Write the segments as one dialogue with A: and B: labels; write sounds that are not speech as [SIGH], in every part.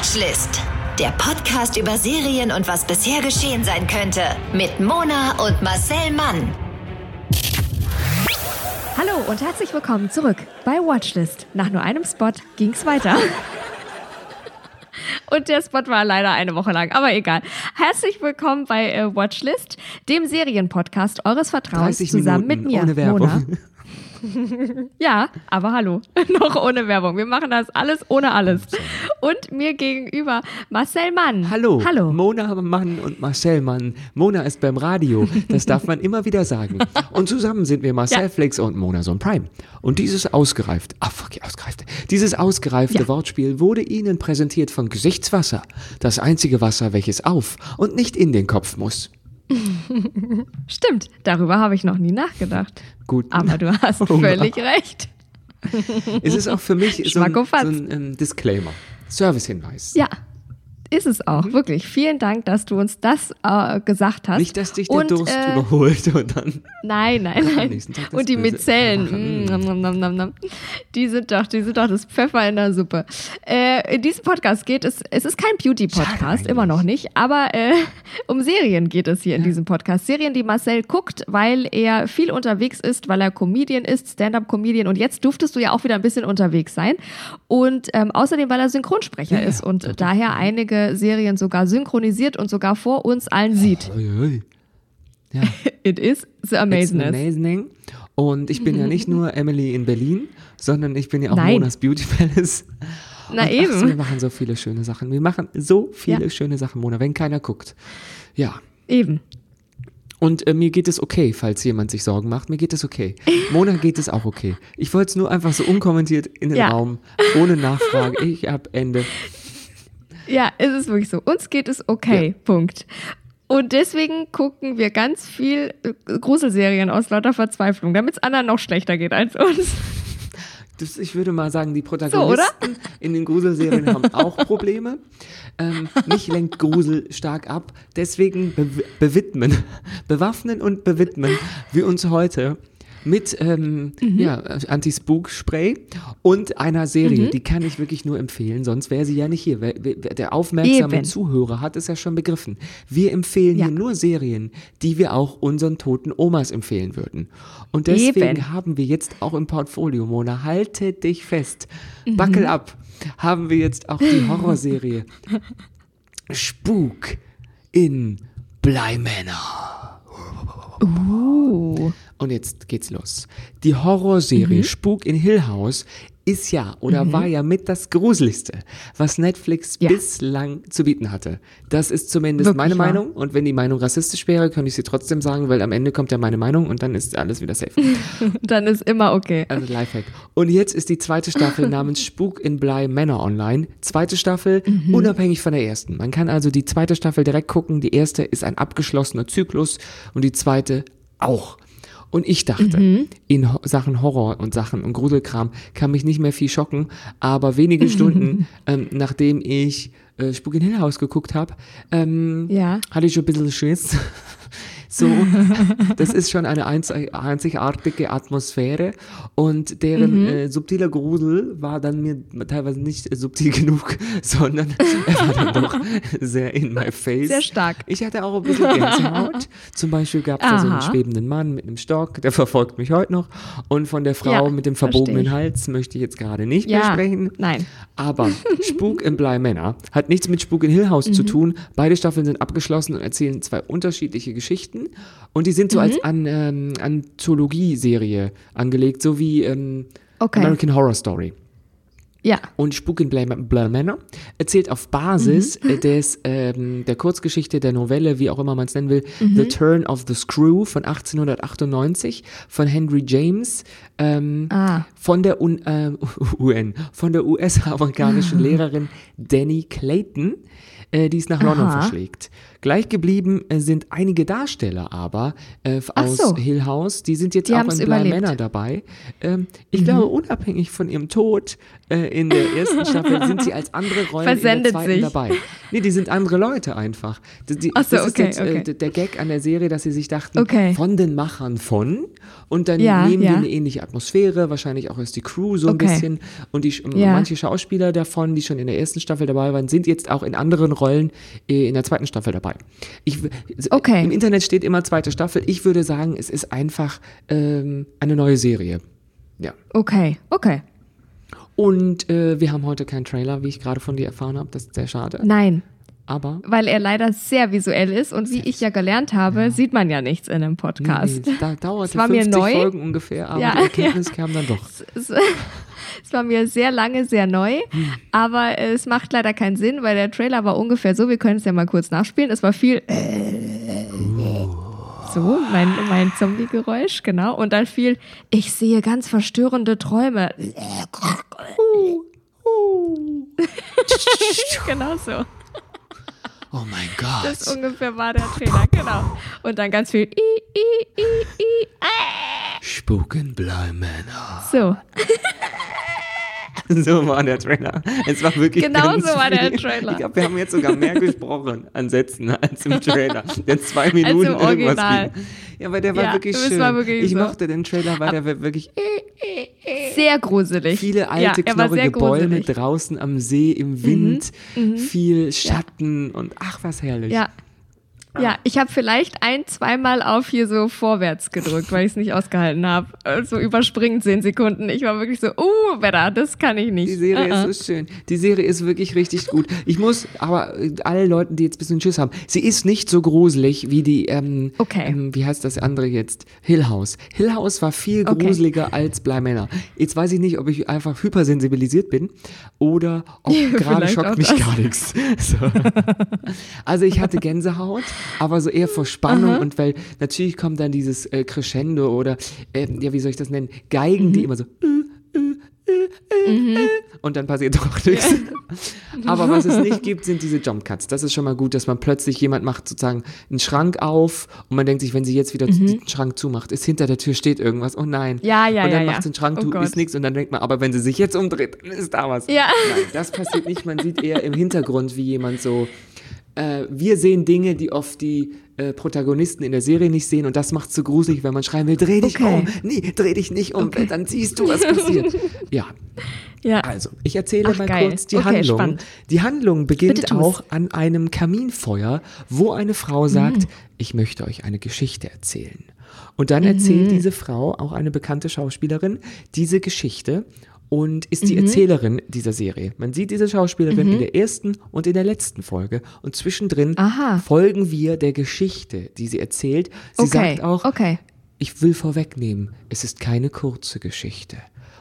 A: Watchlist. Der Podcast über Serien und was bisher geschehen sein könnte. Mit Mona und Marcel Mann.
B: Hallo und herzlich willkommen zurück bei Watchlist. Nach nur einem Spot ging's weiter. [LAUGHS] Und der Spot war leider eine Woche lang, aber egal. Herzlich willkommen bei äh, Watchlist, dem Serienpodcast eures Vertrauens,
C: 30
B: zusammen
C: Minuten
B: mit mir,
C: ohne Werbung.
B: Mona. [LAUGHS] [LAUGHS] Ja, aber hallo, [LAUGHS] noch ohne Werbung. Wir machen das alles ohne alles. Und mir gegenüber Marcel Mann.
C: Hallo,
B: Hallo.
C: Mona Mann und Marcel Mann. Mona ist beim Radio, das darf man immer wieder sagen. Und zusammen sind wir Marcel
B: Ja.
C: Flix und Mona Son Prime. Und dieses ausgereift, ah fuck, ausgereifte, dieses ausgereifte
B: Ja.
C: Wortspiel wurde Ihnen präsentiert von Gesichtswasser. Das einzige Wasser, welches auf und nicht in den Kopf muss. [LAUGHS]
B: Stimmt, darüber habe ich noch nie nachgedacht.
C: Gut.
B: Aber du hast [LAUGHS]
C: Hurra.
B: völlig recht.
C: Es ist auch für mich so ein, so ein ähm, Disclaimer. Servicehinweis.
B: Ja, ist es auch, wirklich. Vielen Dank, dass du uns das äh, gesagt hast.
C: Mhm. Nicht, dass dich der
B: Und,
C: Durst
B: äh,
C: überholt und dann.
B: Nein, nein, [LAUGHS] nein. Und die
C: Böse.
B: Mizellen, mm, nom, nom, nom, nom, nom. die sind doch, die sind doch das Pfeffer in der Suppe. Äh, in diesem Podcast geht es, es ist kein Beauty-Podcast, immer noch nicht, aber äh, um Serien geht es hier in diesem Podcast. Serien, die Marcel guckt, weil er viel unterwegs ist, weil er Comedian ist, Stand-up-Comedian und jetzt durftest du ja auch wieder ein bisschen unterwegs sein und ähm, außerdem, weil er Synchronsprecher
C: Ja,
B: ist und daher einige Serien sogar synchronisiert und sogar vor uns allen sieht.
C: Ja. [LAUGHS]
B: It is the amazingness.
C: amazing. Und ich bin ja nicht nur Emily in Berlin, sondern ich bin ja auch
B: Nein.
C: Monas Beauty Palace.
B: Na
C: Und
B: eben.
C: Ach, wir machen so viele schöne Sachen. Wir machen so viele
B: Ja.
C: schöne Sachen, Mona, wenn keiner guckt. Ja.
B: Eben.
C: Und äh, mir geht es okay, falls jemand sich Sorgen macht. Mir geht es okay. Mona geht es auch okay. Ich wollte es nur einfach so unkommentiert in den
B: Ja.
C: Raum, ohne Nachfrage. Ich hab Ende.
B: Ja, es ist wirklich so. Uns geht es okay. Punkt. Und deswegen gucken wir ganz viel äh, Gruselserien aus lauter Verzweiflung, damit es anderen noch schlechter geht als uns.
C: Das, ich würde mal sagen, die Protagonisten in den Gruselserien haben auch Probleme. Ähm, mich lenkt Grusel stark ab. Deswegen be bewidmen, bewaffnen und bewidmen wir uns heute mit ähm,
B: Mhm.
C: ja, Anti-Spook-Spray und einer Serie, die kann ich wirklich nur empfehlen, sonst wäre sie ja nicht hier. Wer, wer, der aufmerksame
B: Eben.
C: Zuhörer hat es ja schon begriffen. Wir empfehlen
B: Ja.
C: hier nur Serien, die wir auch unseren toten Omas empfehlen würden. Und deswegen
B: Eben.
C: haben wir jetzt auch im Portfolio, Mona, halte dich fest,
B: Mhm.
C: buckle ab, haben wir jetzt auch die Horrorserie [LAUGHS] Spuk in Bleimänner.
B: Uh.
C: Und jetzt geht's los. Die Horrorserie Spuk in Hill House ist ja oder war ja mit das Gruseligste, was Netflix
B: Ja.
C: bislang zu bieten hatte. Das ist zumindest
B: Wirklich
C: meine
B: wahr.
C: Meinung. Und wenn die Meinung rassistisch wäre, könnte ich sie trotzdem sagen, weil am Ende kommt ja meine Meinung und dann ist alles wieder safe. [LAUGHS]
B: Dann ist immer okay.
C: Also Lifehack. Und jetzt ist die zweite Staffel [LAUGHS] namens Spuk in Blei Männer online. Zweite Staffel, unabhängig von der ersten. Man kann also die zweite Staffel direkt gucken. Die erste ist ein abgeschlossener Zyklus und die zweite auch. Und ich dachte, in Ho Sachen Horror und Sachen und Gruselkram kann mich nicht mehr viel schocken, aber wenige [LAUGHS] Stunden, ähm, nachdem ich äh, Spuk in Hill House geguckt habe, ähm,
B: Ja.
C: hatte ich schon ein bisschen Schiss. So, [LAUGHS] das ist schon eine einz- einzigartige Atmosphäre und deren
B: Mhm.
C: äh, subtiler Grusel war dann mir teilweise nicht äh, subtil genug, [LAUGHS] sondern er war dann doch [LAUGHS] sehr in my face.
B: Sehr stark.
C: Ich hatte auch ein bisschen Gänsehaut. Zum Beispiel gab es da so einen schwebenden Mann mit einem Stock, der verfolgt mich heute noch. Und von der Frau
B: Ja,
C: mit dem verbogenen. Hals möchte ich jetzt gerade nicht
B: Ja.
C: mehr sprechen.
B: Nein.
C: Aber Spuk in Blei Männer hat nichts mit Spuk in Hill House
B: Mhm.
C: zu tun. Beide Staffeln sind abgeschlossen und erzählen zwei unterschiedliche Geschichten. Und die sind so
B: Mhm.
C: als An, ähm, Anthologie-Serie angelegt, so wie ähm,
B: Okay.
C: American Horror Story.
B: Ja.
C: Und Spuk in Blei Männer erzählt auf Basis
B: Mhm.
C: äh, des, ähm, der Kurzgeschichte, der Novelle, wie auch immer man es nennen will,
B: Mhm.
C: The Turn of the Screw von 1898 von Henry James. Ähm,
B: Ah.
C: von der UN, ähm, [LAUGHS] UN, von der US-amerikanischen [LAUGHS] Lehrerin Danny Clayton, äh, die es nach London
B: Aha.
C: verschlägt. Gleich geblieben äh, sind einige Darsteller aber äh, aus
B: so.
C: Hill House. Die sind jetzt
B: Die
C: auch in.
B: Mhm.
C: Manor dabei. Ähm, ich glaube, unabhängig von ihrem Tod äh, in der ersten Staffel [LAUGHS] sind sie als andere Rollen
B: Versendet
C: in der zweiten
B: sich.
C: dabei. Nee, die sind andere Leute einfach. Die, die,
B: so,
C: das
B: okay,
C: ist jetzt
B: okay.
C: äh, der Gag an der Serie, dass sie sich dachten,
B: Okay.
C: von den Machern von und dann
B: Ja,
C: nehmen
B: ja.
C: wir eine ähnliche Atmosphäre, wahrscheinlich auch ist die Crew so ein
B: Okay.
C: bisschen und die
B: Ja.
C: manche Schauspieler davon, die schon in der ersten Staffel dabei waren, sind jetzt auch in anderen Rollen äh, in der zweiten Staffel dabei. Ich,
B: Okay.
C: Im Internet steht immer zweite Staffel. Ich würde sagen, es ist einfach ähm, eine neue Serie. Ja.
B: Okay, okay.
C: Und äh, wir haben heute keinen Trailer, wie ich gerade von dir erfahren habe. Das ist sehr schade.
B: Nein,
C: Aber
B: weil er leider sehr visuell ist und wie ich ja gelernt habe, sieht man ja nichts in einem Podcast.
C: nee, da dauerte
B: Es war mir
C: 50
B: neu.
C: Folgen ungefähr, aber
B: Ja,
C: die [LAUGHS] Erkenntnis kam dann doch.
B: Es, [LAUGHS] es war mir sehr lange sehr neu, aber es macht leider keinen Sinn, weil der Trailer war ungefähr so, wir können es ja mal kurz nachspielen. Es war viel [LAUGHS] so, mein, mein Zombie-Geräusch, genau. Und dann viel, ich sehe ganz verstörende Träume. genau so.
C: Oh mein Gott.
B: Das ungefähr war der Trailer, genau. Und dann ganz viel i, i, i, i, ah.
C: Spuken Bly Manor.
B: So, [LAUGHS]
C: So war der Trailer. Es war wirklich
B: Genau so war der. Trailer.
C: Ich glaube, wir haben jetzt sogar mehr gesprochen an Sätzen als im [LAUGHS] Trailer. Der zwei Minuten
B: im
C: irgendwas ging. Ja, aber der war
B: Ja,
C: wirklich schön.
B: war wirklich
C: ich
B: so.
C: mochte den Trailer, weil der war wirklich [LAUGHS]
B: sehr gruselig.
C: viele
B: ja,
C: alte,
B: sehr
C: knorrige Bäume.
B: Mhm,
C: draußen am See im Wind, viel Schatten und ach, was herrlich.
B: Ja. Ja, ich habe vielleicht ein, zweimal auf hier so vorwärts gedrückt, weil ich es nicht ausgehalten habe. So überspringen zehn Sekunden. Ich war wirklich so, uh, Wetter, das kann ich nicht.
C: Die Serie
B: Uh-uh.
C: ist so schön. Die Serie ist wirklich richtig gut. Ich muss aber äh, alle Leuten, die jetzt ein bisschen Schiss haben, sie ist nicht so gruselig wie die, ähm,
B: Okay.
C: ähm, wie heißt das andere jetzt? Hill House. Hill House war viel
B: Okay.
C: gruseliger als Bly Manor. Jetzt weiß ich nicht, ob ich einfach hypersensibilisiert bin oder ob [LAUGHS] gerade schockt mich
B: das.
C: gar nichts. [LAUGHS] So. Also ich hatte Gänsehaut, aber so eher vor Spannung und weil natürlich kommt dann dieses äh, Crescendo oder, ähm, ja, wie soll ich das nennen? Geigen,
B: Mhm.
C: die immer so und dann passiert doch nichts. [LAUGHS] Aber was es nicht gibt, sind diese Jump Cuts. Das ist schon mal gut, dass man plötzlich jemand macht sozusagen einen Schrank auf und man denkt sich, wenn sie jetzt wieder den Schrank zumacht, ist hinter der Tür steht irgendwas. Oh nein.
B: Mhm. Ja, ja,
C: Und dann
B: ja,
C: macht
B: ja.
C: sie den Schrank
B: Oh
C: ist nichts und dann denkt man, aber wenn sie sich jetzt umdreht, dann ist da was.
B: Ja.
C: Nein, das passiert nicht. Man sieht eher im Hintergrund, wie jemand so äh, wir sehen Dinge, die oft die äh, Protagonisten in der Serie nicht sehen und das macht so gruselig, wenn man schreien will, dreh dich
B: Okay.
C: um, nee, dreh dich nicht um, dann siehst du, was passiert. [LAUGHS] Ja,
B: Ja.
C: also, ich erzähle
B: Ach,
C: mal
B: geil.
C: kurz die
B: Okay,
C: Handlung.
B: spannend.
C: Die Handlung beginnt auch an einem Kaminfeuer, wo eine Frau sagt,
B: Mhm.
C: ich möchte euch eine Geschichte erzählen. Und dann
B: Mhm.
C: erzählt diese Frau, auch eine bekannte Schauspielerin, diese Geschichte und ist
B: Mhm.
C: die Erzählerin dieser Serie. Man sieht diese Schauspielerin in der ersten und in der letzten Folge und zwischendrin
B: Aha.
C: folgen wir der Geschichte, die sie erzählt. Sie
B: Okay,
C: sagt auch,
B: okay.
C: ich will vorwegnehmen, es ist keine kurze Geschichte.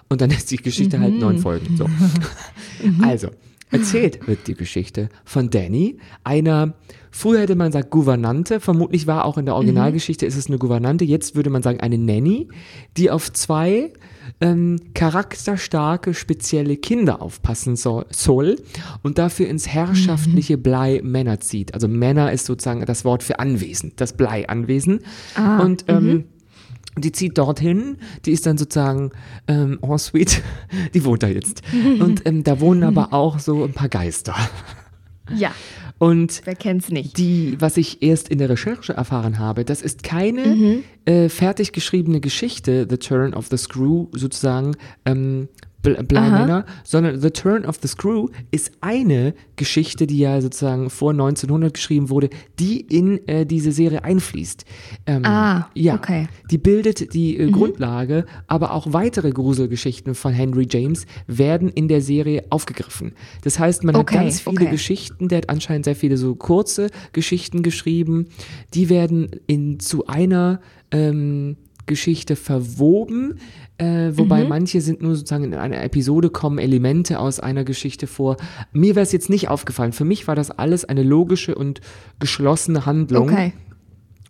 C: Und dann [LAUGHS] ist die Geschichte halt
B: Mhm.
C: neun Folgen. So. [LAUGHS] Also, erzählt wird die Geschichte von Danny, einer, früher hätte man gesagt Gouvernante, vermutlich war auch in der Originalgeschichte ist es eine Gouvernante, jetzt würde man sagen eine Nanny, die auf zwei ähm, charakterstarke, spezielle Kinder aufpassen so, soll und dafür ins herrschaftliche Blei Männer zieht. Also Männer ist sozusagen das Wort für anwesend, das Blei anwesend. und ähm, die zieht dorthin, die ist dann sozusagen ähm, en suite, [LAUGHS] die wohnt da jetzt. Und [LAUGHS] ähm, da wohnen aber auch so ein paar Geister.
B: Ja,
C: Und
B: wer kennt's nicht?
C: die, was ich erst in der Recherche erfahren habe, das ist keine äh, fertig geschriebene Geschichte, The Turn of the Screw sozusagen, ähm, Bl- Bly
B: Aha.
C: Manor, sondern The Turn of the Screw ist eine Geschichte, die ja sozusagen vor 1900 geschrieben wurde, die in äh, diese Serie einfließt. Ähm,
B: Ah,
C: ja,
B: okay.
C: die bildet die äh, Grundlage, aber auch weitere Gruselgeschichten von Henry James werden in der Serie aufgegriffen. Das heißt, man
B: Okay,
C: hat ganz viele
B: okay.
C: Geschichten, der hat anscheinend sehr viele so kurze Geschichten geschrieben, die werden in zu einer ähm, Geschichte verwoben, äh, wobei
B: Mhm.
C: manche sind nur sozusagen in einer Episode kommen Elemente aus einer Geschichte vor. Mir wäre es jetzt nicht aufgefallen. Für mich war das alles eine logische und geschlossene Handlung.
B: Okay.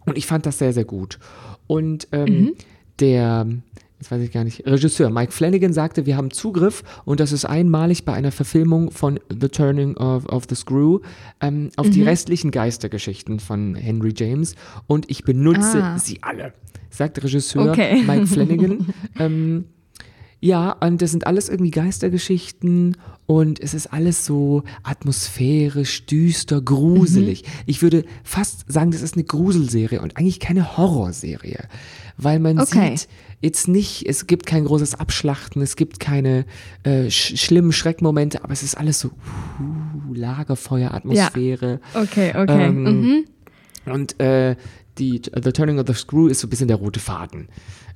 C: Und ich fand das sehr, sehr gut. Und ähm,
B: Mhm.
C: der jetzt weiß ich gar nicht, Regisseur Mike Flanagan sagte, wir haben Zugriff und das ist einmalig bei einer Verfilmung von The Turning of, of the Screw ähm, auf die restlichen Geistergeschichten von Henry James und ich benutze
B: Ah.
C: sie alle, sagt Regisseur
B: Okay.
C: Mike Flanagan. [LAUGHS] ähm, ja, und das sind alles irgendwie Geistergeschichten und es ist alles so atmosphärisch, düster, gruselig.
B: Mhm.
C: Ich würde fast sagen, das ist eine Gruselserie und eigentlich keine Horrorserie, weil man
B: Okay.
C: sieht jetzt nicht, es gibt kein großes Abschlachten, es gibt keine äh, sch schlimmen Schreckmomente, aber es ist alles so uh, Lagerfeuer-Atmosphäre.
B: Okay, okay.
C: Ähm,
B: mhm.
C: Und äh, die The Turning of the Screw ist so ein bisschen der rote Faden.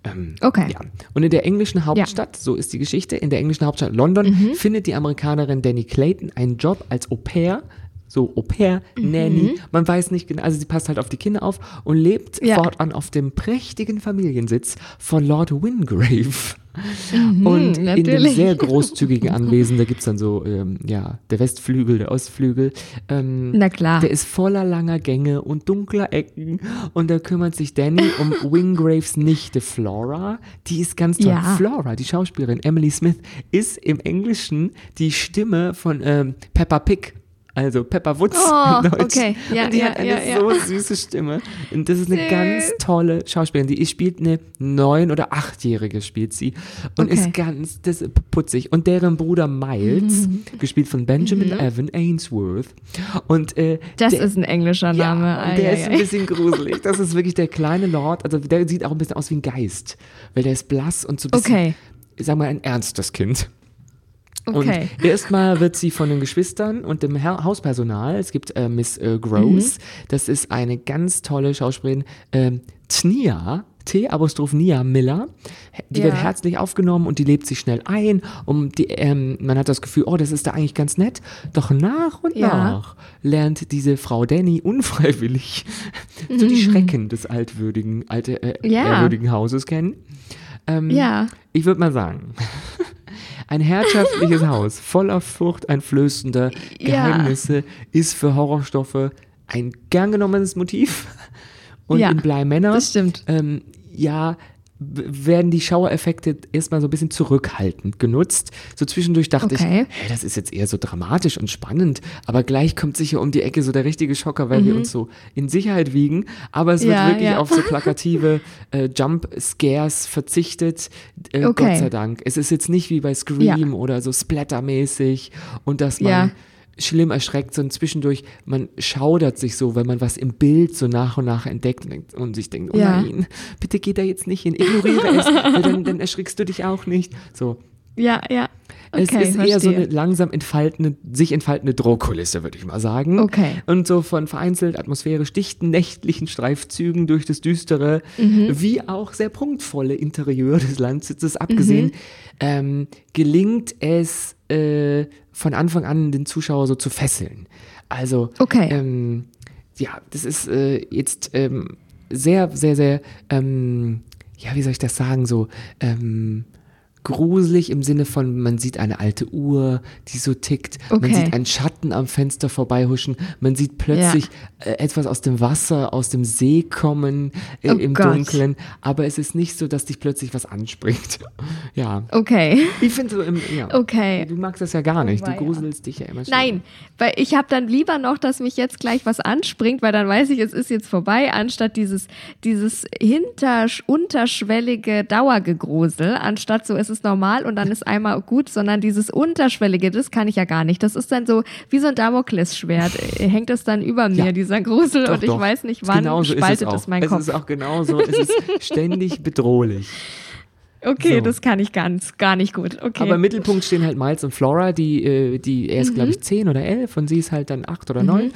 C: Ähm,
B: Okay.
C: Ja. Und in der englischen Hauptstadt, so ist die Geschichte, in der englischen Hauptstadt London
B: Mhm.
C: findet die Amerikanerin Danny Clayton einen Job als Au pair. So Au pair,
B: Mhm.
C: Nanny, man weiß nicht genau, also sie passt halt auf die Kinder auf und lebt
B: Ja.
C: fortan auf dem prächtigen Familiensitz von Lord Wingrave. Und in dem
B: Mhm, natürlich.
C: sehr großzügigen Anwesen, da gibt's dann so, ähm, ja, der Westflügel, der Ostflügel. Ähm,
B: Na klar.
C: der ist voller langer Gänge und dunkler Ecken und da kümmert sich Danny um [LAUGHS] Wingraves Nichte Flora. Die ist ganz toll.
B: Ja.
C: Flora, die Schauspielerin Emily Smith, ist im Englischen die Stimme von ähm, Peppa Pig. Also Peppa Woods
B: Oh, [LAUGHS]
C: in Deutsch.
B: okay. Ja,
C: und die
B: ja,
C: hat eine
B: ja,
C: so süße Stimme. Und das ist eine
B: Süß.
C: ganz tolle Schauspielerin. Die spielt eine neun- oder achtjährige spielt sie und
B: Okay.
C: ist ganz das ist putzig. Und deren Bruder Miles, gespielt von Benjamin Evan Ainsworth. Und äh,
B: Das
C: der,
B: ist ein englischer Name. Ei,
C: der ist ein
B: ei.
C: bisschen gruselig. [LAUGHS] Das ist wirklich der kleine Lord. Also der sieht auch ein bisschen aus wie ein Geist. Weil der ist blass und so ein bisschen,
B: Okay.
C: sagen wir, ein ernstes Kind.
B: Okay.
C: Und [LAUGHS] erstmal wird sie von den Geschwistern und dem Ha- Hauspersonal, es gibt äh, Miss äh, Gross, das ist eine ganz tolle Schauspielerin, ähm, Tnia, T-Apostroph Nia Miller, die
B: Ja.
C: wird herzlich aufgenommen und die lebt sich schnell ein. Und die, ähm, man hat das Gefühl, oh, das ist da eigentlich ganz nett. Doch nach und
B: Ja.
C: nach lernt diese Frau Danny unfreiwillig [LAUGHS] so die Schrecken des altwürdigen, alte, äh,
B: Mhm. Ja.
C: ehrwürdigen Hauses kennen. Ähm,
B: Ja.
C: Ich würde mal sagen, [LAUGHS] ein herrschaftliches [LAUGHS] Haus voller furchteinflößender
B: Ja.
C: Geheimnisse ist für Horrorstoffe ein gern genommenes Motiv. Und
B: Ja,
C: in Bleimänner,
B: das stimmt.
C: ähm, ja, werden die Schauereffekte erstmal so ein bisschen zurückhaltend genutzt. So zwischendurch dachte
B: Okay.
C: ich, hey, das ist jetzt eher so dramatisch und spannend, aber gleich kommt sicher um die Ecke so der richtige Schocker, weil wir uns so in Sicherheit wiegen. Aber es wird
B: Mhm. Ja,
C: wirklich
B: ja.
C: auf so [LAUGHS] plakative äh, Jump-Scares verzichtet. Äh,
B: Okay.
C: Gott sei Dank. Es ist jetzt nicht wie bei Scream oder so Splattermäßig und dass man
B: Ja.
C: Schlimm erschreckt, sondern zwischendurch, man schaudert sich so, wenn man was im Bild so nach und nach entdeckt und, sich denkt, oh
B: Ja.
C: nein, bitte geh da jetzt nicht hin, ignoriere es, [LAUGHS] weil dann, dann erschrickst du dich auch nicht. So.
B: Ja, ja. Okay,
C: es ist eher so
B: verstehe.
C: eine langsam entfaltende, sich entfaltende Drohkulisse, würde ich mal sagen.
B: Okay.
C: Und so von vereinzelt atmosphärisch dichten nächtlichen Streifzügen durch das düstere,
B: Mhm.
C: wie auch sehr prunkvolle Interieur des Landsitzes abgesehen,
B: Mhm.
C: ähm, gelingt es äh, von Anfang an den Zuschauer so zu fesseln. Also
B: Okay.
C: ähm, ja, das ist äh, jetzt ähm, sehr, sehr, sehr, ähm, ja, wie soll ich das sagen, so ähm, gruselig im Sinne von, man sieht eine alte Uhr, die so tickt, man
B: Okay.
C: sieht einen Schatten am Fenster vorbeihuschen, man sieht plötzlich äh, etwas aus dem Wasser, aus dem See kommen äh,
B: Oh
C: im
B: Gott.
C: Dunkeln, aber es ist nicht so, dass dich plötzlich was anspringt. [LAUGHS] ja.
B: Okay.
C: Ich finde so im, ja.
B: Okay.
C: Du magst das ja gar nicht, du gruselst dich ja immer schon.
B: Nein, weil ich habe dann lieber noch, dass mich jetzt gleich was anspringt, weil dann weiß ich, es ist jetzt vorbei, anstatt dieses, dieses hinter, unterschwellige Dauergegrusel, anstatt so, es ist normal und dann ist einmal gut, sondern dieses unterschwellige, das kann ich ja gar nicht. Das ist dann so wie so ein Damoklesschwert, äh, hängt es dann über mir,
C: Ja.
B: dieser Grusel
C: Doch,
B: und ich
C: doch.
B: weiß nicht, wann
C: Genauso
B: spaltet
C: ist es,
B: es mein
C: es
B: Kopf.
C: ist auch genauso, es ist [LAUGHS] ständig bedrohlich.
B: Okay,
C: so.
B: das kann ich ganz, gar nicht gut. Okay.
C: Aber im Mittelpunkt stehen halt Miles und Flora, die, äh, die er ist,
B: Mhm.
C: glaube ich, zehn oder elf und sie ist halt dann acht oder neun.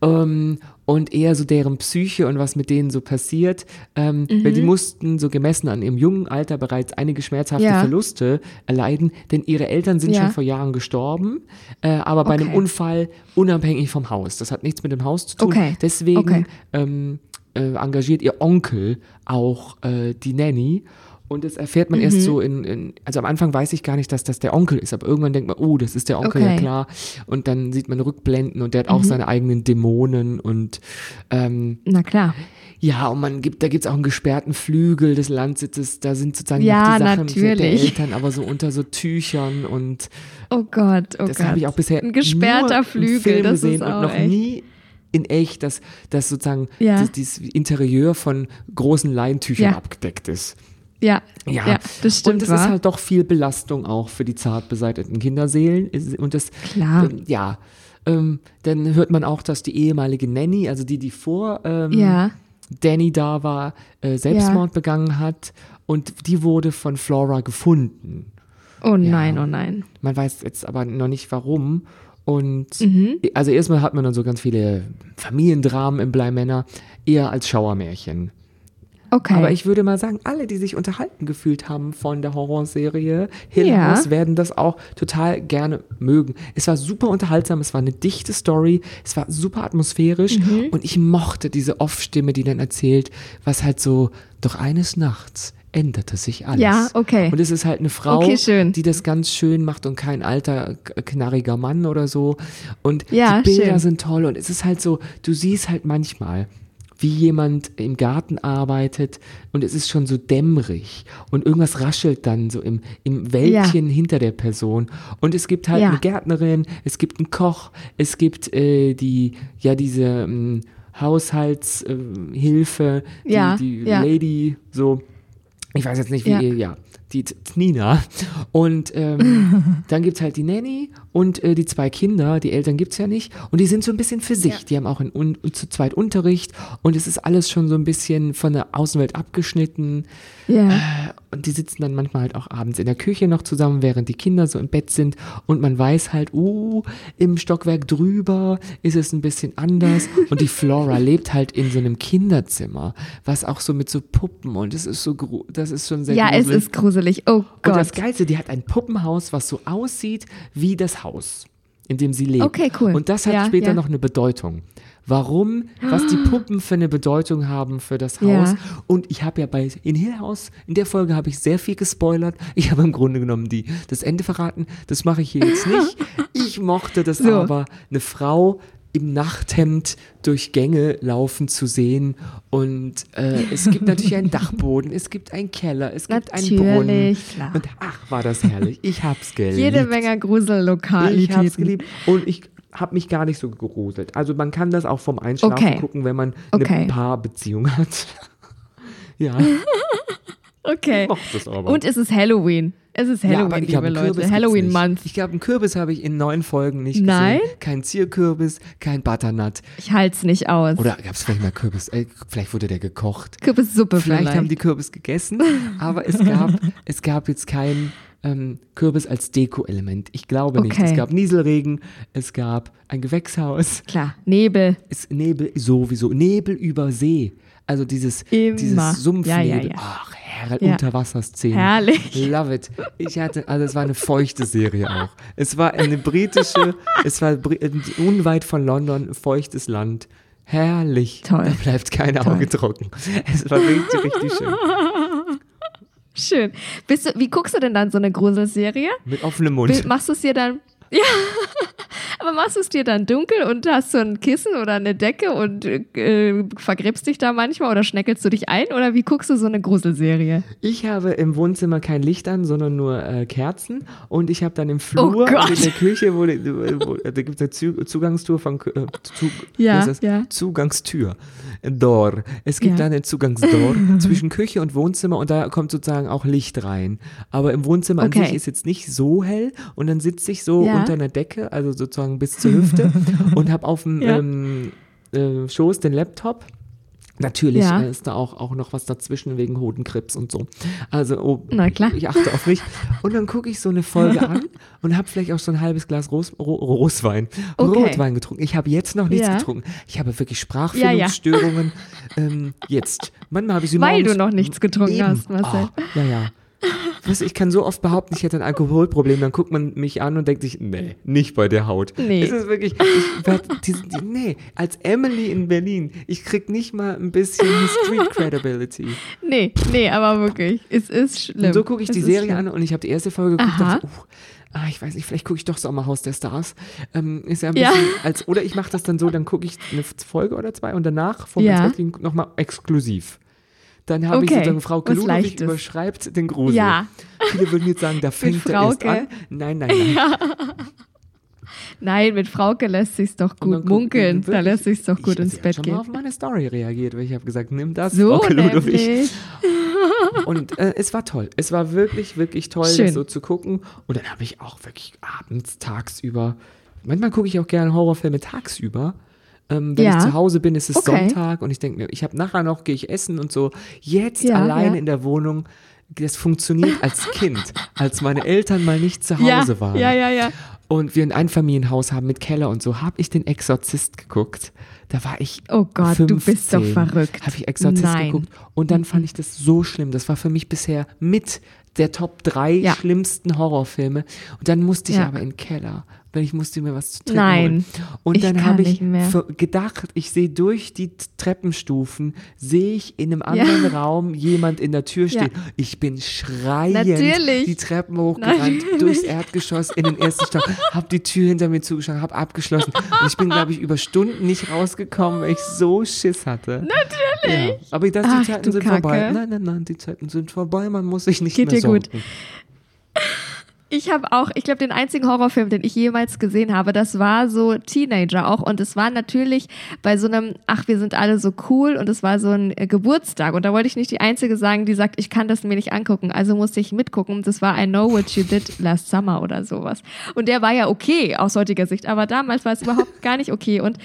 C: Ähm, und eher so deren Psyche und was mit denen so passiert. Ähm, Weil
B: Mhm.
C: die mussten so gemessen an ihrem jungen Alter bereits einige schmerzhafte
B: Ja.
C: Verluste erleiden, denn ihre Eltern sind
B: Ja.
C: schon vor Jahren gestorben, äh, aber bei einem
B: Okay.
C: Unfall unabhängig vom Haus. Das hat nichts mit dem Haus zu tun.
B: Okay.
C: Deswegen
B: Okay.
C: ähm, äh, engagiert ihr Onkel auch äh, die Nanny. Und das erfährt man
B: Mhm.
C: erst so in, in, also am Anfang weiß ich gar nicht, dass das der Onkel ist, aber irgendwann denkt man, oh, das ist der Onkel, ja
B: Okay. Mhm.
C: klar. Und dann sieht man Rückblenden und der hat auch seine eigenen Dämonen und ähm,
B: Na klar.
C: ja, und man gibt, da gibt's auch einen gesperrten Flügel des Landsitzes, da sind sozusagen
B: Ja,
C: noch die Sachen der. Eltern, aber so unter so Tüchern und
B: Oh Gott, oh
C: das
B: Gott.
C: habe ich auch bisher
B: Ein gesperrter
C: nur
B: Flügel,
C: Film
B: das
C: gesehen
B: ist
C: und
B: auch
C: noch
B: echt.
C: nie in echt, dass, dass sozusagen
B: Ja.
C: das, dieses Interieur von großen Leintüchern
B: Ja.
C: abgedeckt ist.
B: Ja, ja, das stimmt.
C: Und das
B: wahr.
C: ist halt doch viel Belastung auch für die zart beseiteten Kinderseelen. Und das,
B: Klar.
C: ähm, ja, ähm, dann hört man auch, dass die ehemalige Nanny, also die, die vor ähm,
B: ja,
C: Danny da war, äh, Selbstmord begangen hat. Und die wurde von Flora gefunden.
B: oh nein, oh nein.
C: Man weiß jetzt aber noch nicht warum. Und
B: Mhm.
C: also erstmal hat man dann so ganz viele Familiendramen im Bleimänner, eher als Schauermärchen.
B: Okay.
C: Aber ich würde mal sagen, alle, die sich unterhalten gefühlt haben von der Horrorserie Hill
B: Ja.
C: Werden das auch total gerne mögen. Es war super unterhaltsam, es war eine dichte Story, es war super atmosphärisch
B: Mhm.
C: und ich mochte diese Off-Stimme, die dann erzählt, was halt so, doch eines Nachts änderte sich alles.
B: Ja, okay.
C: Und es ist halt eine Frau,
B: Okay,
C: die das ganz schön macht und kein alter, knarriger Mann oder so. Und
B: Ja,
C: die Bilder
B: schön.
C: sind toll und es ist halt so, du siehst halt manchmal, wie jemand im Garten arbeitet und es ist schon so dämmerig und irgendwas raschelt dann so im, im Wäldchen hinter der Person und es gibt halt
B: Ja.
C: eine Gärtnerin, es gibt einen Koch, es gibt äh, die, ja diese ähm, Haushaltshilfe, äh, die,
B: Ja,
C: die
B: ja.
C: Lady, so ich weiß jetzt nicht, wie,
B: Ja.
C: ja, ja die T- Nina. Und ähm, [LAUGHS] dann gibt's halt die Nanny und äh, die zwei Kinder, die Eltern gibt's ja nicht. Und die sind so ein bisschen für sich. Die haben auch in, un, zu zweit Unterricht und es ist alles schon so ein bisschen von der Außenwelt abgeschnitten.
B: ja.
C: Und die sitzen dann manchmal halt auch abends in der Küche noch zusammen, während die Kinder so im Bett sind. Und man weiß halt, uh, im Stockwerk drüber ist es ein bisschen anders. [LAUGHS] Und die Flora lebt halt in so einem Kinderzimmer, was auch so mit so Puppen und es ist so, das ist schon sehr
B: ja, es
C: gruselig.
B: ist gruselig. Oh
C: Und das
B: Gott.
C: Geilste, die hat ein Puppenhaus, was so aussieht wie das Haus, in dem sie lebt.
B: Okay, cool.
C: Und das hat
B: Ja,
C: später
B: ja.
C: noch eine Bedeutung. Warum, was die [GASPS] Puppen für eine Bedeutung haben für das Haus.
B: Ja.
C: Und ich habe ja bei in Hill House, in der Folge habe ich sehr viel gespoilert. Ich habe im Grunde genommen die, das Ende verraten. Das mache ich hier jetzt nicht. [LAUGHS] Ich mochte das
B: So.
C: aber, eine Frau im Nachthemd durch Gänge laufen zu sehen. Und äh, es gibt natürlich einen [LAUGHS] Dachboden, es gibt einen Keller, es gibt einen Brunnen.
B: Natürlich, klar.
C: Und ach, war das herrlich. Ich hab's [LAUGHS] geliebt.
B: Jede Menge
C: Ich hab's
B: Grusellokalitäten.
C: geliebt. Und ich habe mich gar nicht so gegruselt. Also man kann das auch vom Einschlafen
B: Okay.
C: gucken, wenn man
B: Okay.
C: eine Paarbeziehung hat. [LAUGHS] ja,
B: Okay.
C: ich mochte es aber.
B: Und es ist Halloween. Es ist
C: ja,
B: Halloween,
C: ich
B: liebe Leute. Halloween
C: nicht.
B: Month.
C: Ich glaube, einen Kürbis habe ich in neun Folgen nicht
B: Nein?
C: gesehen. Kein Zierkürbis, kein Butternut.
B: Ich halte es nicht aus.
C: Oder gab es vielleicht mal Kürbis? Äh, vielleicht wurde der gekocht.
B: Kürbissuppe
C: Vielleicht,
B: vielleicht.
C: haben die Kürbis gegessen, aber es gab, [LAUGHS] es gab jetzt kein ähm, Kürbis als Deko-Element. Ich glaube nicht.
B: Okay.
C: Es gab Nieselregen, es gab ein Gewächshaus,
B: Klar, Nebel.
C: es Nebel sowieso, Nebel über See. Also dieses,
B: Immer.
C: dieses Sumpfnebel.
B: Ja, ja, ja.
C: Ach, Herr,
B: Ja.
C: Unterwasserszenen.
B: Herrlich.
C: Love it. Ich hatte, also es war eine feuchte Serie auch. Es war eine britische, es war bri- unweit von London, feuchtes Land. Herrlich.
B: Toll.
C: Da bleibt kein Auge trocken. Es war richtig, richtig schön.
B: Schön. Bist du, wie guckst du denn dann so eine Gruselserie?
C: Mit offenem Mund.
B: Machst du es dir dann. Ja. [LAUGHS] Aber machst du es dir dann dunkel und hast so ein Kissen oder eine Decke und äh, vergräbst dich da manchmal oder schneckelst du dich ein? Oder wie guckst du so eine Gruselserie?
C: Ich habe im Wohnzimmer kein Licht an, sondern nur äh, Kerzen. Und ich habe dann im Flur
B: Oh
C: und in der Küche, [LAUGHS] wo, wo, da gibt es eine Zu Zugangstour von äh, Zu,
B: Ja, ja.
C: Zugangstür. Door. Es gibt
B: Ja.
C: da eine Zugangsdoor [LAUGHS] zwischen Küche und Wohnzimmer und da kommt sozusagen auch Licht rein. Aber im Wohnzimmer an
B: Okay.
C: sich ist jetzt nicht so hell und dann sitze ich so
B: Ja.
C: Unter einer Decke, also sozusagen bis zur Hüfte [LAUGHS] und habe auf dem
B: Ja.
C: ähm, äh, Schoß den Laptop. Natürlich
B: Ja.
C: äh, ist da auch, auch noch was dazwischen wegen Hodenkrebs und so. Also oh,
B: Na klar.
C: ich achte auf mich. Und dann gucke ich so eine Folge [LAUGHS] an und habe vielleicht auch so ein halbes Glas Ros Ro Roswein,
B: Okay.
C: Rotwein getrunken. Ich habe jetzt noch nichts
B: Ja.
C: getrunken. Ich habe wirklich Sprachfindungsstörungen. Ähm, jetzt. Manchmal habe ich sie
B: Weil
C: morgens,
B: du noch nichts getrunken
C: Eben.
B: hast, Marcel.
C: Oh, ja, ja. Du, ich kann so oft behaupten, ich hätte ein Alkoholproblem, dann guckt man mich an und denkt sich, nee, nicht bei der Haut.
B: Nee.
C: Es ist wirklich, ich werd, die, die, nee, als Emily in Berlin, ich krieg nicht mal ein bisschen Street Credibility.
B: Nee, nee, aber wirklich. Es ist schlimm.
C: Und so gucke ich
B: Es
C: die Serie
B: schlimm.
C: an und ich habe die erste Folge geguckt und
B: Aha.
C: dachte, uh, ah, ich weiß nicht, vielleicht gucke ich doch Sommerhaus der Stars. Ähm, ist ja ein
B: Ja.
C: bisschen als, oder ich mache das dann so, dann gucke ich eine Folge oder zwei und danach vom
B: Ja.
C: ja. nochmal exklusiv. Dann habe ich
B: Okay,
C: sozusagen Frau Ludwig überschreibt den Grusel.
B: Ja.
C: Viele würden jetzt sagen, da fängt er erst
B: Frauke.
C: an. Nein, nein, nein.
B: Nein, mit Frauke lässt sich's doch gut munkeln. Da lässt sich's doch gut
C: ich,
B: ins
C: hat
B: Bett
C: schon
B: gehen.
C: mal auf meine Story reagiert, weil ich habe gesagt, nimm das,
B: So
C: Frau Ludwig. [LAUGHS] Und äh, es war toll. Es war wirklich, wirklich toll,
B: Schön.
C: das so zu gucken. Und dann habe ich auch wirklich abends, tagsüber, manchmal gucke ich auch gerne Horrorfilme tagsüber. Ähm, wenn
B: Ja.
C: ich zu Hause bin, ist es
B: Okay.
C: Sonntag und ich denke mir, ich habe nachher noch, gehe ich essen und so. Jetzt
B: Ja,
C: alleine
B: ja.
C: in der Wohnung, das funktioniert als [LAUGHS] Kind, als meine Eltern mal nicht zu Hause waren.
B: ja, ja, ja.
C: Und wir ein Einfamilienhaus haben mit Keller und so, habe ich den Exorzist geguckt. Da war ich.
B: Oh Gott, du bist doch verrückt.
C: Habe ich Exorzist
B: Nein.
C: geguckt. Und dann fand ich das so schlimm. Das war für mich bisher mit der Top 3
B: Ja.
C: schlimmsten Horrorfilme. Und dann musste ich
B: Ja.
C: aber in den Keller, weil ich musste mir was zu trinken
B: Nein,
C: holen. Und
B: ich
C: dann habe ich gedacht, ich sehe durch die Treppenstufen, sehe ich in einem anderen Raum jemand in der Tür stehen.
B: Ja.
C: Ich bin schreiend
B: Natürlich.
C: die Treppen hochgerannt, durchs Erdgeschoss in den ersten Stock, hab die Tür hinter mir zugeschlagen, hab abgeschlossen. Und ich bin, glaube ich, über Stunden nicht rausgekommen, weil ich so Schiss hatte. Natürlich. Ja. Aber das, die
B: Ach,
C: Zeiten sind
B: Kacke.
C: vorbei. Nein, nein, nein, die Zeiten sind vorbei, man muss sich nicht
B: Geht
C: mehr
B: dir gut. Ich habe auch, ich glaube, den einzigen Horrorfilm, den ich jemals gesehen habe, das war so Teenager auch. Und es war natürlich bei so einem, ach, wir sind alle so cool und es war so ein äh, Geburtstag. Und da wollte ich nicht die Einzige sagen, die sagt, ich kann das mir nicht angucken. Also musste ich mitgucken. Das war I Know What You Did Last Summer oder sowas. Und der war ja okay aus heutiger Sicht. Aber damals war es überhaupt [LAUGHS] gar nicht okay. Und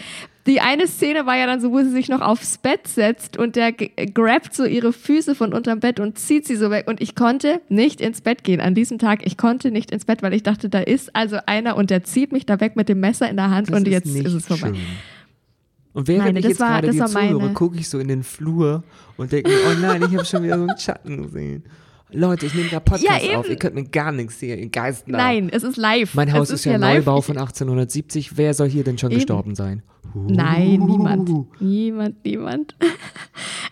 B: die eine Szene war ja dann so, wo sie sich noch aufs Bett setzt und der grabt so ihre Füße von unterm Bett und zieht sie so weg. Und ich konnte nicht ins Bett gehen an diesem Tag. Ich konnte nicht ins Bett, weil ich dachte, da ist also einer und der zieht mich da weg mit dem Messer in der Hand
C: Das
B: und jetzt
C: nicht
B: ist es vorbei.
C: schön. Und während
B: Nein,
C: ich jetzt
B: war-
C: gerade dir zuhöre, gucke ich so in den Flur und denke mir, oh nein, ich habe schon wieder so einen Schatten gesehen. Leute, ich nehme da Podcast
B: Ja,
C: auf, ihr könnt mir gar nichts hier, ihr Geist nach.
B: Nein, es ist live.
C: Mein Haus
B: es
C: ist, ja ein. Neubau von 1870. Wer soll hier denn schon
B: Eben.
C: gestorben sein?
B: Nein, niemand.
C: Uh.
B: Niemand, niemand. [LAUGHS]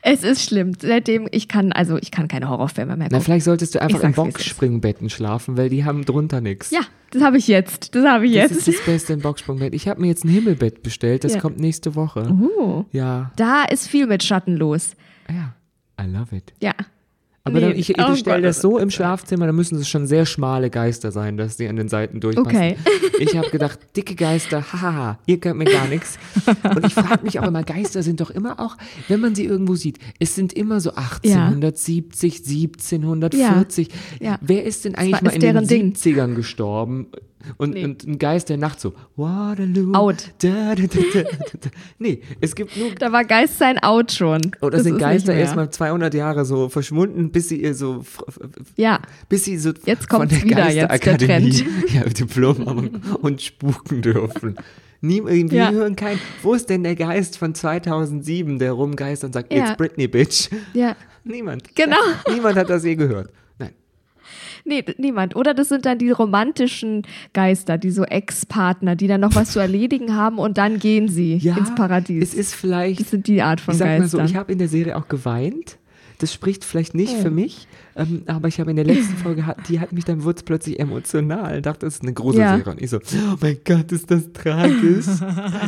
B: Es ist schlimm. Seitdem, ich kann, also ich kann keine Horrorfilme mehr
C: Na,
B: gucken.
C: vielleicht solltest du einfach in
B: ist.
C: Boxspringbetten schlafen, weil die haben drunter nichts.
B: Ja, das habe ich jetzt. Das habe ich
C: Das
B: jetzt.
C: ist das Beste im Boxsprungbett. Ich habe mir jetzt ein Himmelbett bestellt, das
B: Ja.
C: kommt nächste Woche.
B: Uh,
C: Ja,
B: da ist viel mit Schatten los.
C: ja, I love it.
B: Ja.
C: Aber
B: Nee,
C: dann, ich, ich
B: oh
C: stelle das so im Schlafzimmer, dann müssen es schon sehr schmale Geister sein, dass die an den Seiten durchpassen.
B: Okay. [LAUGHS]
C: Ich habe gedacht, dicke Geister, haha, ihr könnt mir gar nichts. Und ich frage mich auch immer, Geister sind doch immer auch, wenn man sie irgendwo sieht, es sind immer so 1870, 1740.
B: Ja.
C: Wer ist denn eigentlich
B: war-
C: mal in den
B: Ding.
C: 70ern gestorben? Und,
B: Nee.
C: und ein Geist der Nacht so, Waterloo.
B: Out. [LAUGHS]
C: Da, da, da. Nee, es gibt nur
B: Da war Geist sein Out schon.
C: oder
B: Das
C: sind
B: ist
C: Geister erstmal 200 Jahre so verschwunden, bis sie ihr so,
B: Ja,
C: bis sie so
B: Jetzt
C: von
B: kommt's
C: der
B: wieder, jetzt der Trend. [LAUGHS]
C: ja, Diplom haben und spuken dürfen. Nie, irgendwie
B: Ja.
C: hören kein, wo ist denn der Geist von 2007, der rumgeistert und sagt,
B: Ja.
C: it's Britney, bitch.
B: ja.
C: Niemand.
B: Genau.
C: Niemand hat das je gehört.
B: Nee, niemand. Oder das sind dann die romantischen Geister, die so Ex-Partner, die dann noch was zu erledigen haben und dann gehen sie
C: Ja,
B: ins Paradies.
C: es ist vielleicht,
B: das sind die Art von
C: ich sag mal so,
B: Geistern.
C: ich habe in der Serie auch geweint. Das spricht vielleicht nicht
B: Oh.
C: für mich, ähm, aber ich habe in der letzten Folge, hat, die hat mich dann wurde plötzlich emotional. Dachte, das ist eine Gruselserie.
B: Ja.
C: Und ich so, oh mein Gott, ist das tragisch.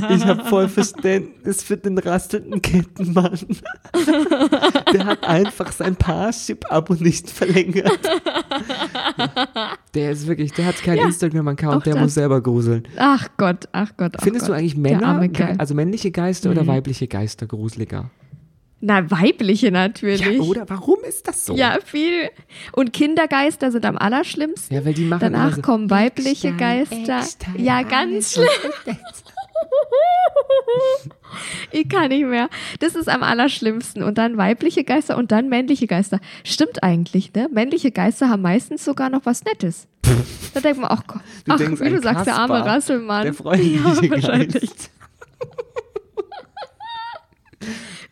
C: ich habe voll [LAUGHS] Verständnis für den rastelnden Kettenmann. [LAUGHS] der hat einfach sein Parship-Abo nicht verlängert. [LAUGHS] der ist wirklich, der hat keinen
B: Ja,
C: Instagram-Account, der
B: das.
C: muss selber gruseln.
B: Ach Gott, ach Gott. Ach
C: Findest
B: Gott.
C: du eigentlich Männer, also männliche Geister oder weibliche Geister gruseliger?
B: Na, weibliche natürlich.
C: Ja, oder? Warum ist das so?
B: Ja, viel. Und Kindergeister sind am allerschlimmsten.
C: Ja, weil die machen
B: Danach
C: immer so,
B: kommen weibliche
C: Eckstein,
B: Geister.
C: Eckstein,
B: ja, ganz schlimm. [LAUGHS] Ich kann nicht mehr. Das ist am allerschlimmsten. Und dann weibliche Geister und dann männliche Geister. Stimmt eigentlich, ne? Männliche Geister haben meistens sogar noch was Nettes. [LAUGHS] Da denkt man, ach Gott,
C: Du
B: ach,
C: denkst
B: wie du sagst, der arme Rasselmann.
C: Der freundliche [LAUGHS]
B: ja, wahrscheinlich.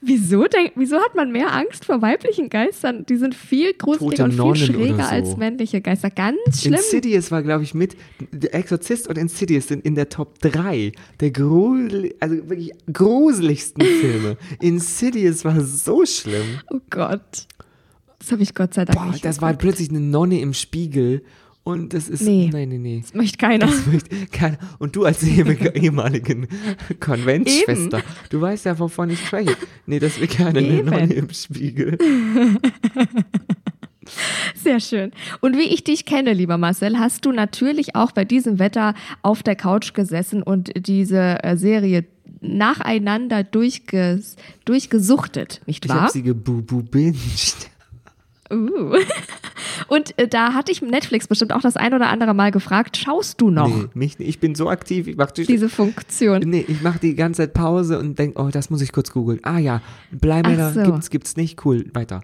B: Wieso, denk, wieso hat man mehr Angst vor weiblichen Geistern? Die sind viel gruseliger
C: Tote
B: und viel
C: Nonnen
B: schräger
C: so.
B: als männliche Geister. Ganz schlimm.
C: Insidious war, glaube ich, mit. Der Exorzist und Insidious sind in der Top 3 der grusel, also wirklich gruseligsten [LAUGHS] Filme. Insidious war so schlimm.
B: Oh Gott. Das habe ich Gott sei Dank
C: Boah,
B: nicht.
C: das war plötzlich eine Nonne im Spiegel. Und das ist.
B: Nee.
C: Nein, nee, nee.
B: Das möchte keiner.
C: Das möchte keiner. Und du als ehemalige- [LAUGHS] ehemaligen Konventschwester, du weißt ja, wovon ich spreche. Nee, das will keine eine. Nonne im Spiegel. [LAUGHS]
B: Sehr schön. Und wie ich dich kenne, lieber Marcel, hast du natürlich auch bei diesem Wetter auf der Couch gesessen und diese äh, Serie nacheinander durchges durchgesuchtet, nicht
C: Ich
B: wahr?
C: hab sie gebubu-binged.
B: Uh. [LAUGHS] Und äh, da hatte ich Netflix bestimmt auch das ein oder andere Mal gefragt, schaust du noch
C: Nee, mich, ich bin so aktiv, ich mach die,
B: diese Funktion?
C: Nee, ich mache die ganze Zeit Pause und denk, oh, das muss ich kurz googeln. Ah ja, Bleimänner
B: Ach so.
C: gibt's, gibt's nicht, cool, weiter.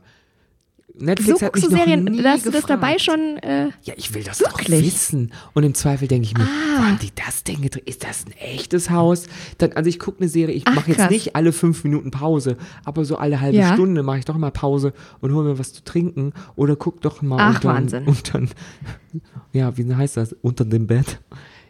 B: So
C: Netflix hat mich noch
B: Serien,
C: nie
B: dass du das
C: gefragt.
B: dabei schon. Äh,
C: Ja, ich will das
B: Wirklich?
C: doch wissen. Und im Zweifel denke ich mir,
B: Ah.
C: wo haben die das denn gedreht? Ist das ein echtes Haus? Dann, also ich gucke eine Serie, ich
B: Ach,
C: mache jetzt nicht alle fünf Minuten Pause, aber so alle halbe
B: Ja.
C: Stunde mache ich doch mal Pause und hole mir was zu trinken oder guck doch mal
B: Ach,
C: unter,
B: Wahnsinn.
C: unter [LAUGHS] ja, wie heißt das? Unter dem Bett.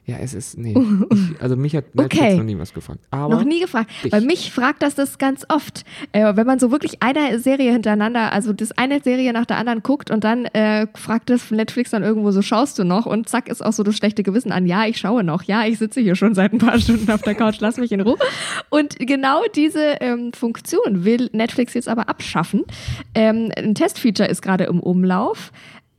C: Ja, es ist, nee. [LAUGHS] Ich, also mich hat Netflix
B: Okay.
C: noch nie was gefragt. Aber
B: noch nie gefragt.
C: dich.
B: Bei mich fragt das das ganz oft. Äh, wenn man so wirklich eine Serie hintereinander, also das eine Serie nach der anderen guckt und dann äh, fragt das Netflix dann irgendwo so, schaust du noch? Und zack ist auch so das schlechte Gewissen an, ja, ich schaue noch, ja, ich sitze hier schon seit ein paar [LAUGHS] Stunden auf der Couch, lass mich in Ruhe. Und genau diese ähm, Funktion will Netflix jetzt aber abschaffen. Ähm, ein Testfeature ist gerade im Umlauf.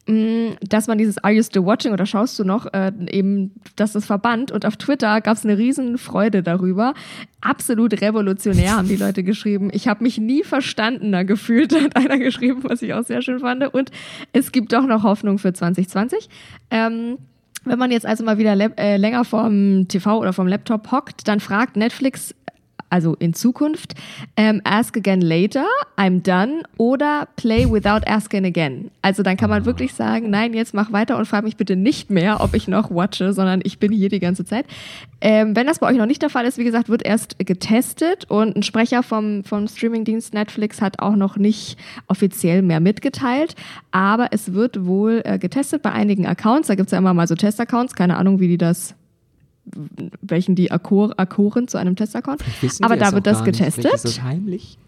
B: Mh, Dass man dieses Are you still watching oder schaust du noch, äh, eben, dass das verbannt. Und auf Twitter gab es eine riesen Freude darüber. Absolut revolutionär, haben die Leute [LAUGHS] geschrieben. Ich habe mich nie verstandener gefühlt, [LAUGHS] hat einer geschrieben, was ich auch sehr schön fand. Und es gibt doch noch Hoffnung für 2020. Ähm, wenn man jetzt also mal wieder äh, länger vorm TV oder vom Laptop hockt, dann fragt Netflix, also in Zukunft, ähm, ask again later, I'm done oder play without asking again. Also dann kann man wirklich sagen, nein, jetzt mach weiter und frag mich bitte nicht mehr, ob ich noch watche, sondern ich bin hier die ganze Zeit. Ähm, wenn das bei euch noch nicht der Fall ist, wie gesagt, wird erst getestet und ein Sprecher vom, vom Streamingdienst Netflix hat auch noch nicht offiziell mehr mitgeteilt, aber es wird wohl äh, getestet bei einigen Accounts. Da gibt es ja immer mal so Testaccounts, keine Ahnung, wie die das welchen die Akkor akkoren zu einem Testaccount. Aber da wird das getestet.
C: Vielleicht ist das heimlich.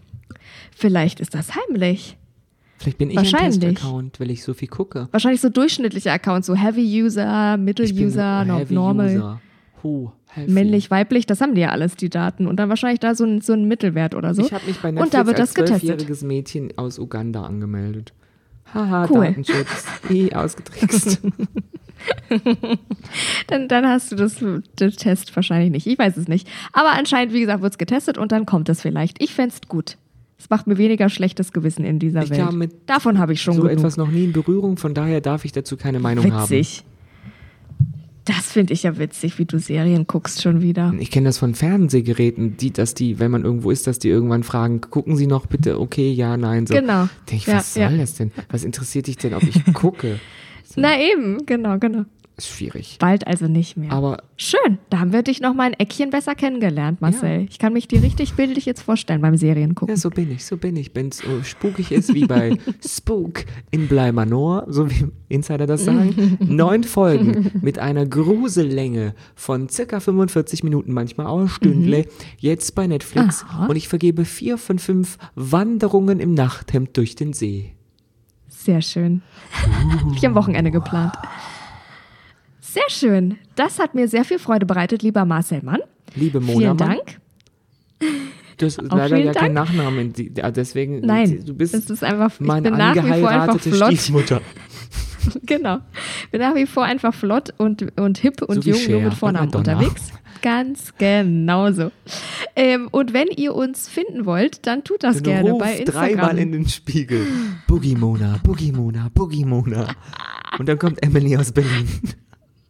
B: Vielleicht ist das heimlich.
C: Vielleicht bin ich ein. Test-Account, weil ich so viel gucke.
B: Wahrscheinlich so durchschnittliche Accounts, so Heavy User, Middle
C: Ich bin
B: User,
C: ein
B: no,
C: Heavy
B: Normal,
C: User.
B: Männlich, weiblich, das haben die ja alles, die Daten. Und dann wahrscheinlich da so ein, so ein Mittelwert oder so.
C: Ich habe mich bei Netflix
B: Und da wird das
C: als
B: getestet.
C: zwölfjähriges Mädchen aus Uganda angemeldet. Haha,
B: Cool.
C: Datenschutz. I, ausgetrickst. [LAUGHS] [LAUGHS] [LAUGHS]
B: Dann, dann hast du das, den Test wahrscheinlich nicht. Ich weiß es nicht. Aber anscheinend, wie gesagt, wird es getestet und dann kommt es vielleicht. Ich fände es gut. Es macht mir weniger schlechtes Gewissen in dieser
C: Ich
B: Welt.
C: kam mit
B: Davon habe ich schon
C: so
B: genug.
C: etwas noch nie in Berührung, von daher darf ich dazu keine Meinung haben.
B: witzig. Das finde ich ja witzig, wie du Serien guckst schon wieder.
C: Ich kenne das von Fernsehgeräten, die, dass die, wenn man irgendwo ist, dass die irgendwann fragen, gucken Sie noch bitte, okay, ja, nein, so.
B: Genau.
C: Denk ich,
B: Ja,
C: was soll
B: ja.
C: das denn? Was interessiert dich denn, ob ich [LAUGHS] gucke?
B: Na eben, genau, genau.
C: Ist schwierig.
B: Bald also nicht mehr.
C: Aber
B: Schön, da haben wir dich noch mal ein Eckchen besser kennengelernt, Marcel.
C: Ja.
B: Ich kann mich dir richtig bildlich jetzt vorstellen beim Seriengucken.
C: ja, so bin ich, so bin ich. Wenn es so spukig ist wie bei [LAUGHS] Spook in Bleimanor, so wie Insider das sagen, neun Folgen mit einer Grusellänge von circa 45 Minuten, manchmal auch ein Stündle, jetzt bei Netflix.
B: Aha.
C: Und ich vergebe vier von fünf Wanderungen im Nachthemd durch den See.
B: Sehr schön. Hab ich am Wochenende geplant. Sehr schön. Das hat mir sehr viel Freude bereitet, lieber Marcel Mann.
C: Liebe Mona,
B: Vielen
C: Mann,
B: Dank.
C: Du hast
B: Auch
C: leider ja keinen
B: Dank.
C: Namen, die- ja, deswegen
B: Nein,
C: du bist
B: das ist einfach, ich
C: meine
B: bin nach wie vor einfach flott.
C: Stiefmutter. [LAUGHS]
B: Genau. Bin nach wie vor einfach flott und, und hip und
C: So
B: jung,
C: Cher
B: nur mit
C: und
B: Vornamen unterwegs. Ganz genau so. Ähm, und wenn ihr uns finden wollt, dann tut das
C: Dann
B: gerne
C: ruf
B: bei
C: dreimal
B: Instagram.
C: in den Spiegel. Boogie Mona, Boogie Mona, Boogie Mona. Und dann kommt Emily aus Berlin.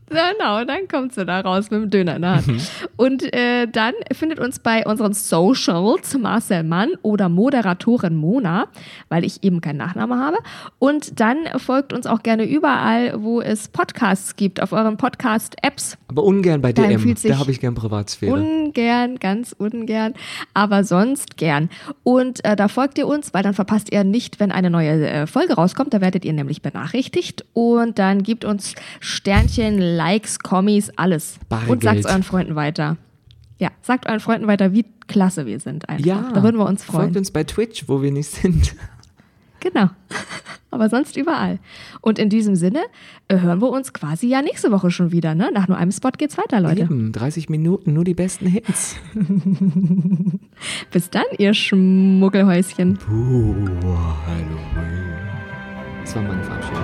B: Genau, dann kommt sie da raus mit dem Döner in der Hand. Und äh, dann findet uns bei unseren Socials Marcel Mann oder Moderatorin Mona, weil ich eben keinen Nachnamen habe. Und dann folgt uns auch gerne überall, wo es Podcasts gibt, auf euren Podcast-Apps.
C: Aber ungern bei
B: Da
C: DM. Da habe ich gern Privatsphäre.
B: Ungern, ganz ungern, aber sonst gern. Und äh, da folgt ihr uns, weil dann verpasst ihr nicht, wenn eine neue äh, Folge rauskommt. Da werdet ihr nämlich benachrichtigt. Und dann gebt uns Sternchen, Likes, Kommis, alles.
C: Bare
B: Und sagt euren Freunden weiter. Ja, sagt euren Freunden weiter, wie klasse wir sind einfach.
C: ja,
B: Da würden wir uns freuen.
C: Folgt uns bei Twitch, wo wir nicht sind.
B: Genau. [LAUGHS] Aber sonst überall. Und in diesem Sinne äh, hören wir uns quasi ja nächste Woche schon wieder. Ne? Nach nur einem Spot geht's weiter, Leute.
C: Eben, 30 Minuten, nur die besten Hits. [LAUGHS]
B: Bis dann, ihr Schmuggelhäuschen.
C: Puh, Halloween. Das war meine Verabschiedung.